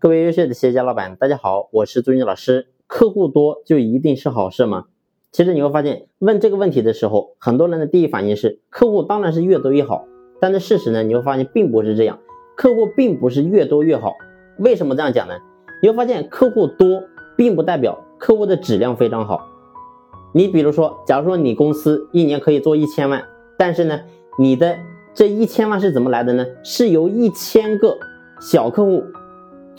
各位优秀的企业家老板，大家好，我是朱军老师。客户多就一定是好事吗？其实你会发现，问这个问题的时候，很多人的第一反应是客户当然是越多越好。但是事实呢，你会发现并不是这样，客户并不是越多越好。为什么这样讲呢？你会发现客户多并不代表客户的质量非常好。你比如说，假如说你公司一年可以做一千万，但是呢，你的这一千万是怎么来的呢？是由一千个小客户。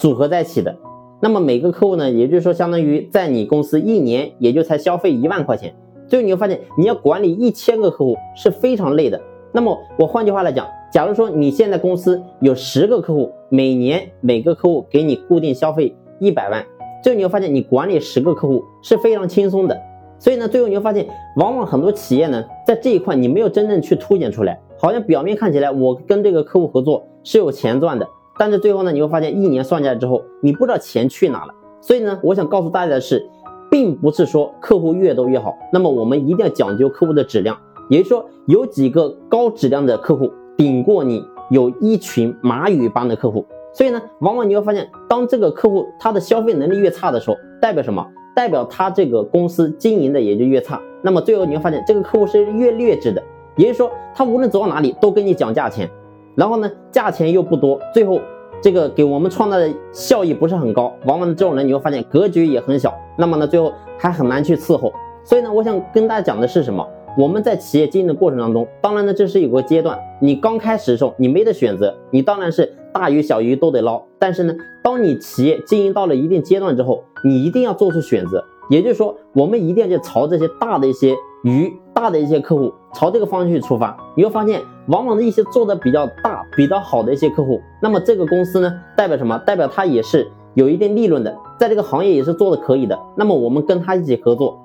组合在一起的，那么每个客户呢，也就是说，相当于在你公司一年也就才消费一万块钱。最后你会发现，你要管理一千个客户是非常累的。那么我换句话来讲，假如说你现在公司有十个客户，每年每个客户给你固定消费一百万，最后你会发现，你管理十个客户是非常轻松的。所以呢，最后你会发现，往往很多企业呢，在这一块你没有真正去凸显出来，好像表面看起来我跟这个客户合作是有钱赚的。但是最后呢，你会发现一年算下来之后，你不知道钱去哪了。所以呢，我想告诉大家的是，并不是说客户越多越好。那么我们一定要讲究客户的质量，也就是说，有几个高质量的客户顶过你有一群蚂蚁般的客户。所以呢，往往你会发现，当这个客户他的消费能力越差的时候，代表什么？代表他这个公司经营的也就越差。那么最后你会发现，这个客户是越劣质的，也就是说，他无论走到哪里都跟你讲价钱。然后呢，价钱又不多，最后这个给我们创造的效益不是很高，往往这种人你会发现格局也很小，那么呢，最后还很难去伺候。所以呢，我想跟大家讲的是什么？我们在企业经营的过程当中，当然呢，这是有个阶段，你刚开始的时候你没得选择，你当然是大鱼小鱼都得捞。但是呢，当你企业经营到了一定阶段之后，你一定要做出选择，也就是说，我们一定要去朝这些大的一些鱼。大的一些客户朝这个方向去出发，你会发现，往往的一些做的比较大、比较好的一些客户，那么这个公司呢，代表什么？代表它也是有一定利润的，在这个行业也是做的可以的。那么我们跟他一起合作，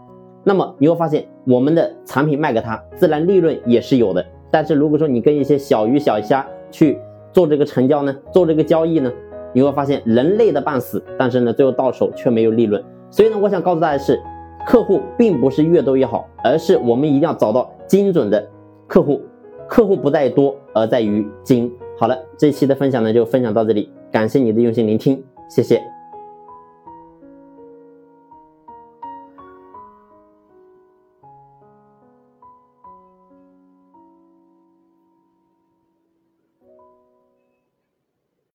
那么你会发现，我们的产品卖给他，自然利润也是有的。但是如果说你跟一些小鱼小虾去做这个成交呢，做这个交易呢，你会发现人累的半死，但是呢，最后到手却没有利润。所以呢，我想告诉大家是。客户并不是越多越好，而是我们一定要找到精准的客户。客户不在多，而在于精。好了，这期的分享呢就分享到这里，感谢你的用心聆听，谢谢。